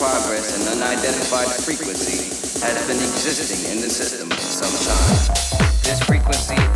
progress and unidentified frequency has been existing in the system for some time. This frequency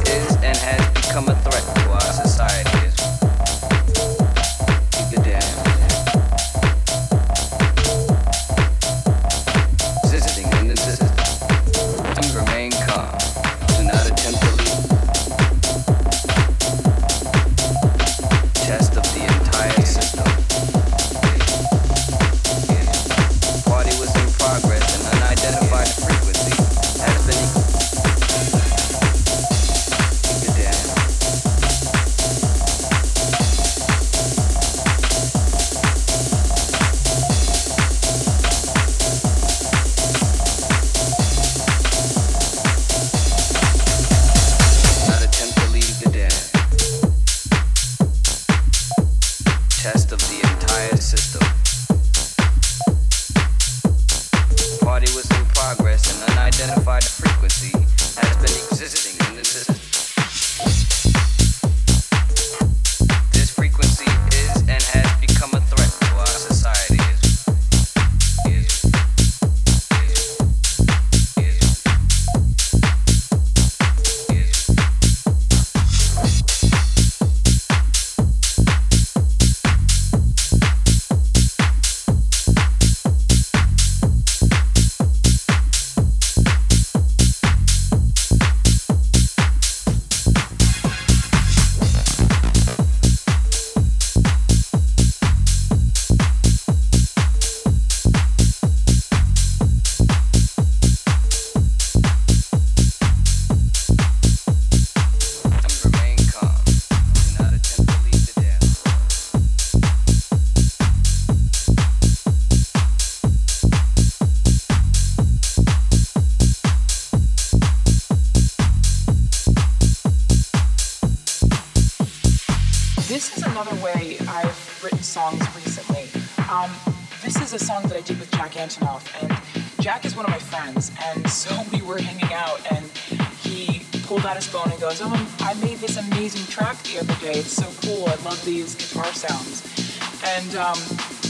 um,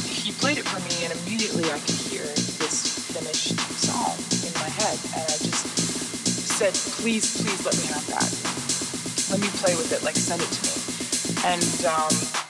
he played it for me, and immediately I could hear this finished song in my head, and I just said, "Please, please let me have that. Let me play with it. Like send it to me." And um,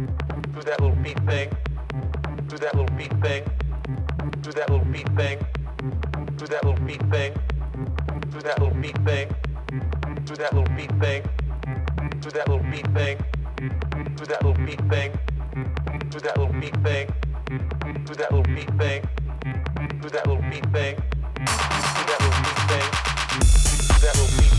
Do that little beat thing. Do that little beat thing. Do that little beat thing. Do that little beat thing. Do that little beat thing. Do that little beat thing. Do that little beat thing. Do that little beat thing. Do that little beat thing. Do that little beat thing. Do that little beat thing. Do that little beat thing. Do that little beat.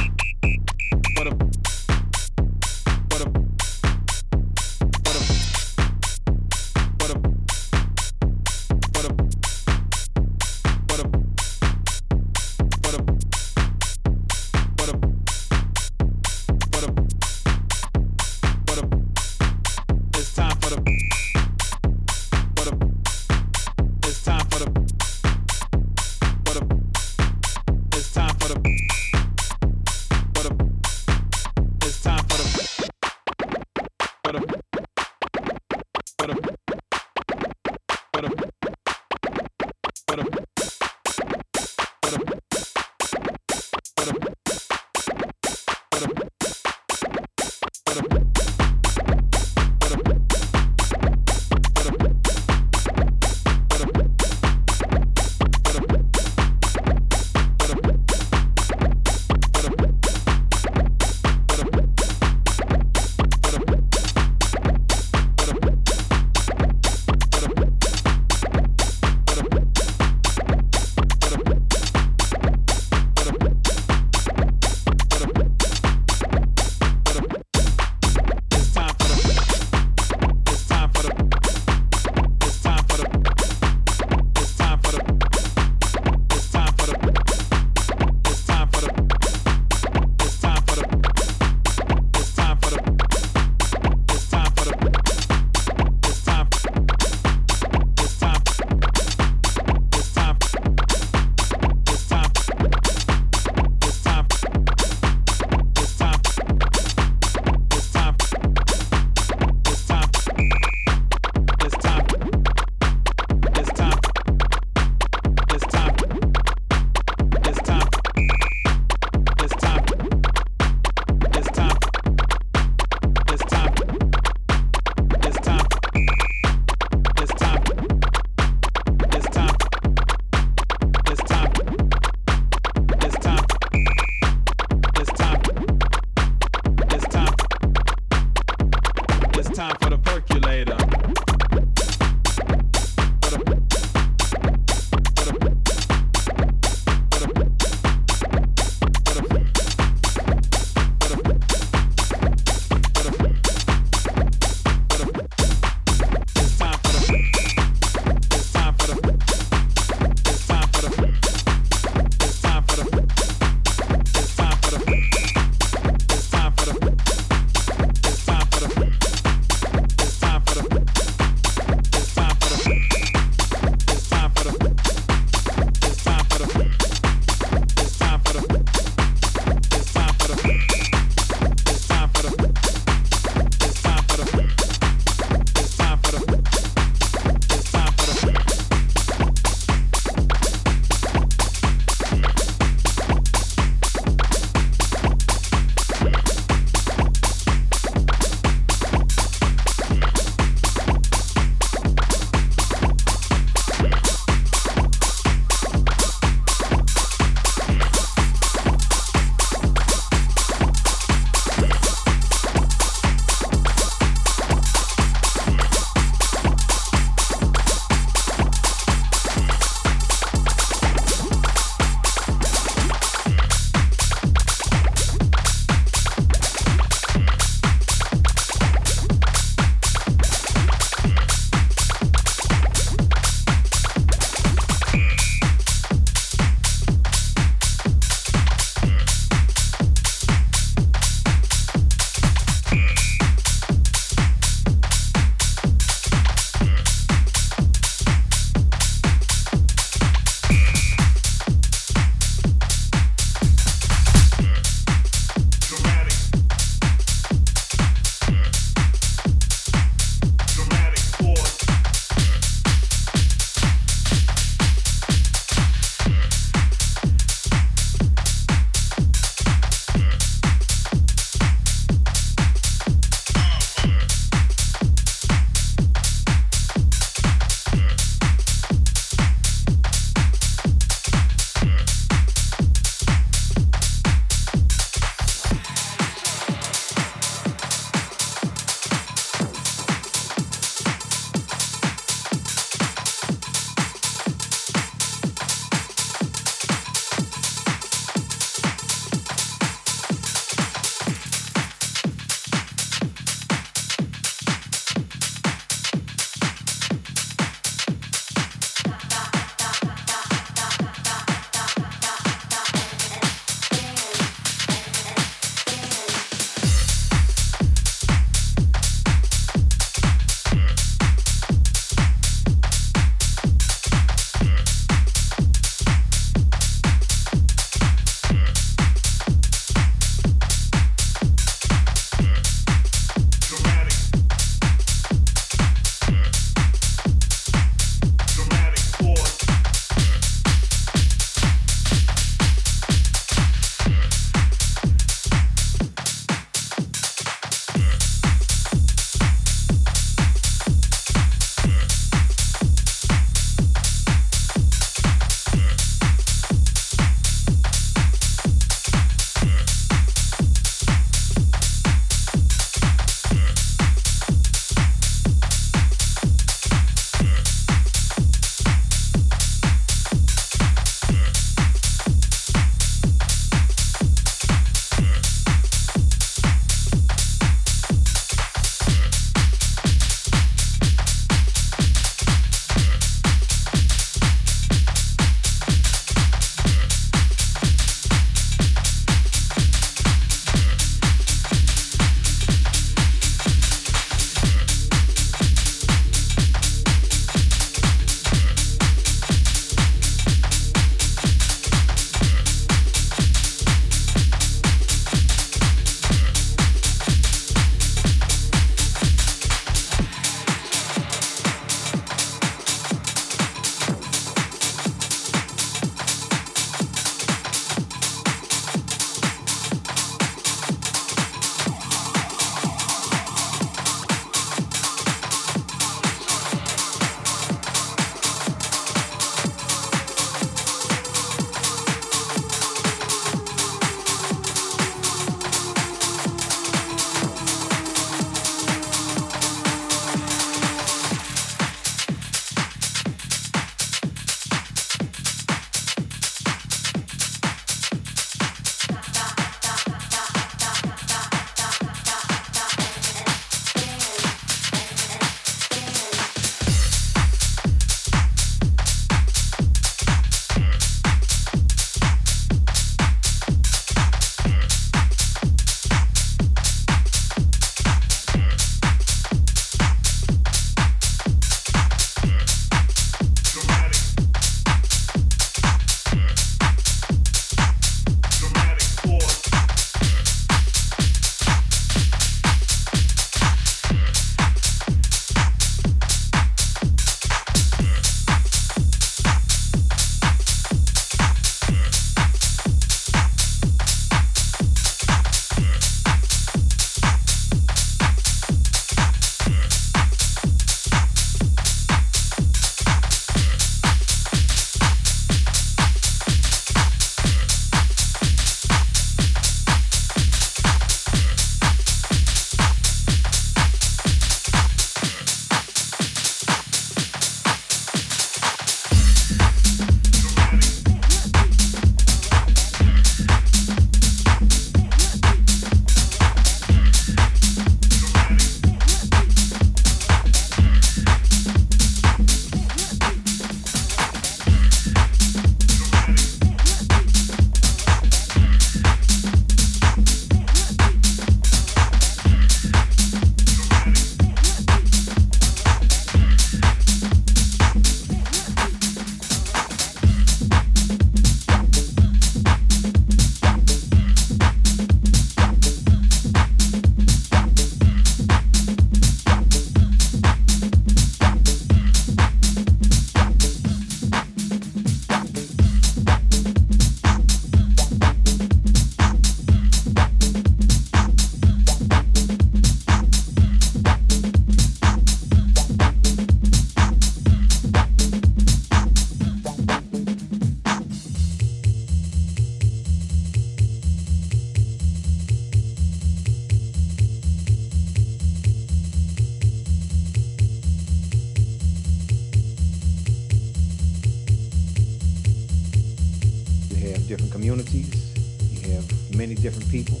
People,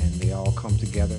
and they all come together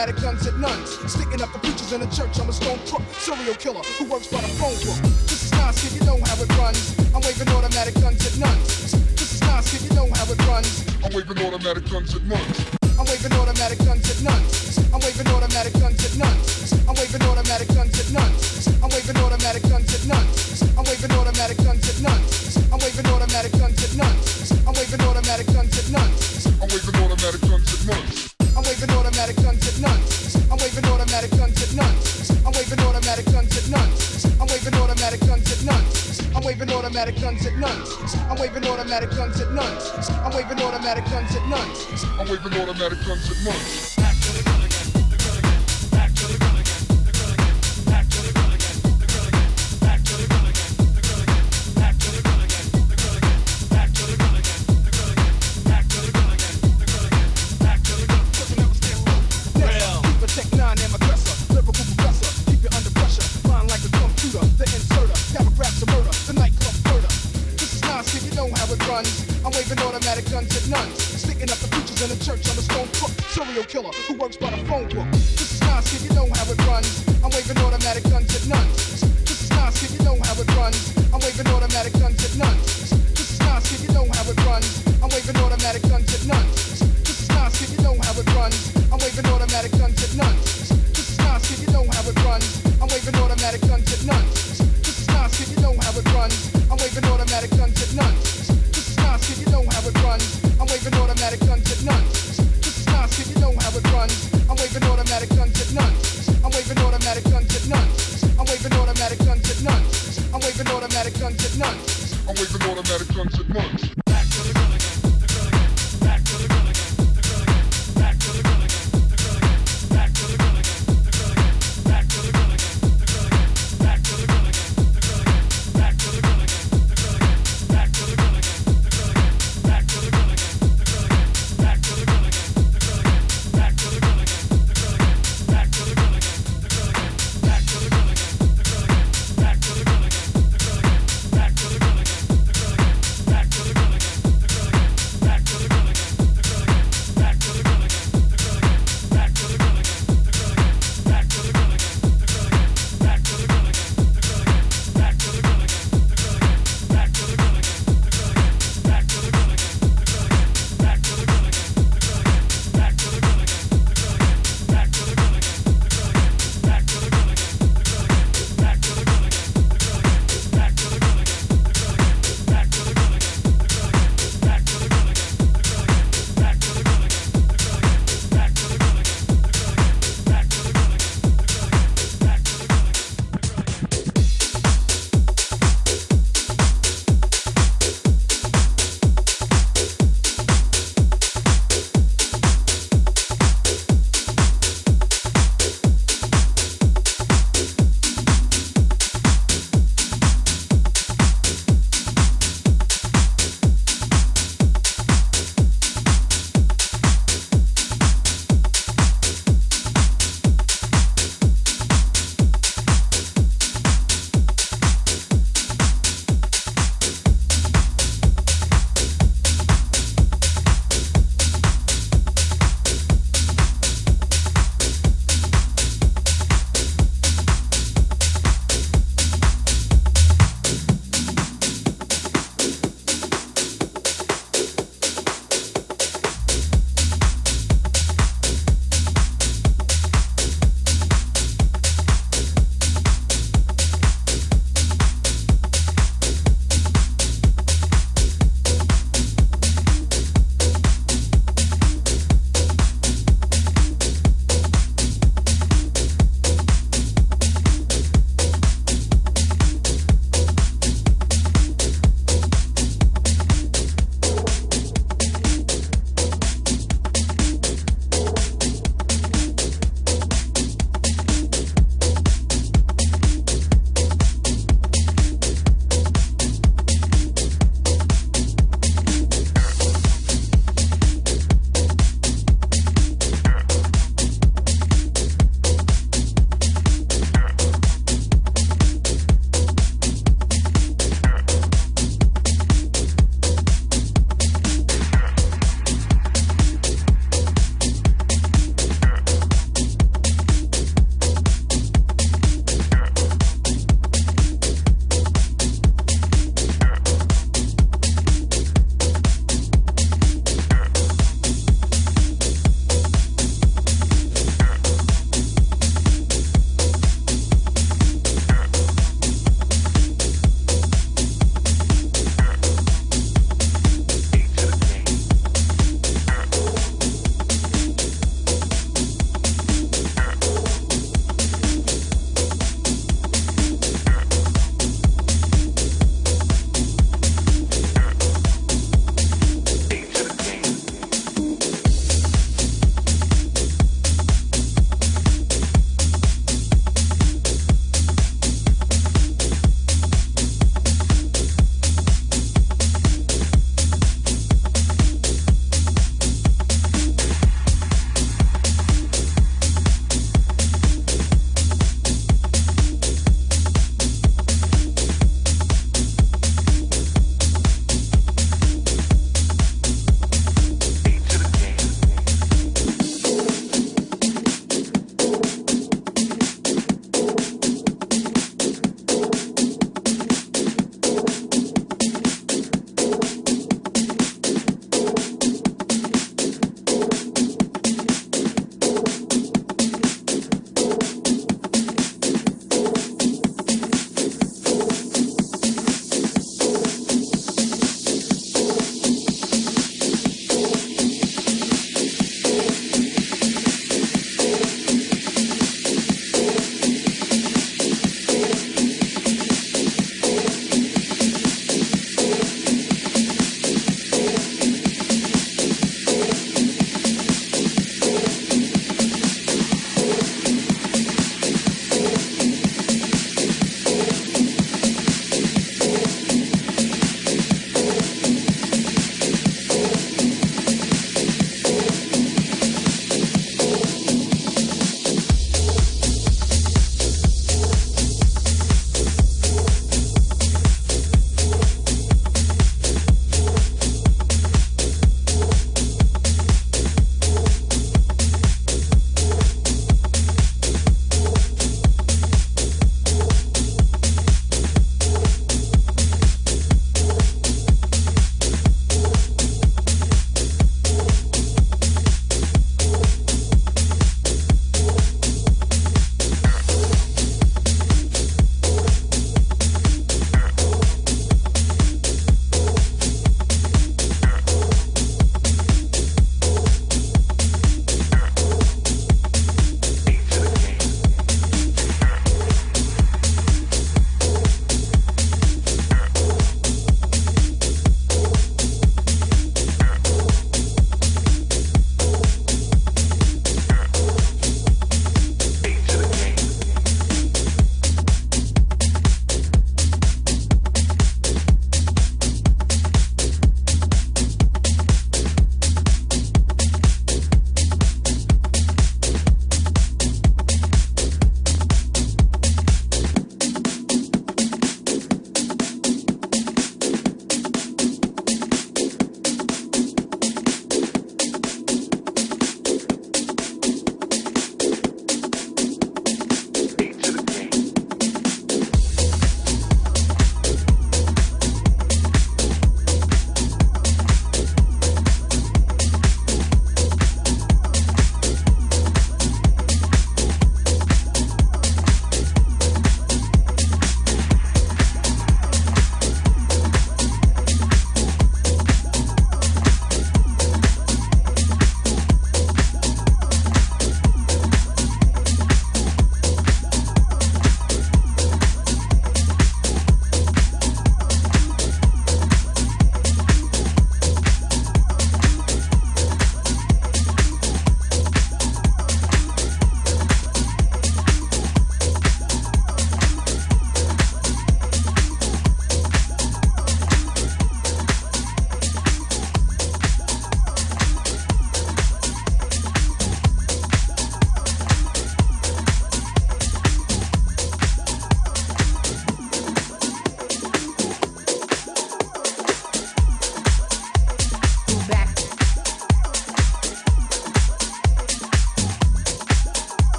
automatic guns at nuns. Sticking up the preachers in the church, I'm a stone crook, serial killer who works by the phone book. This is nice, kid, you know how it runs. I'm waving automatic guns at nuns. This is nice, you know how it runs. I'm waving automatic guns at nuns.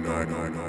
no, no, no, no.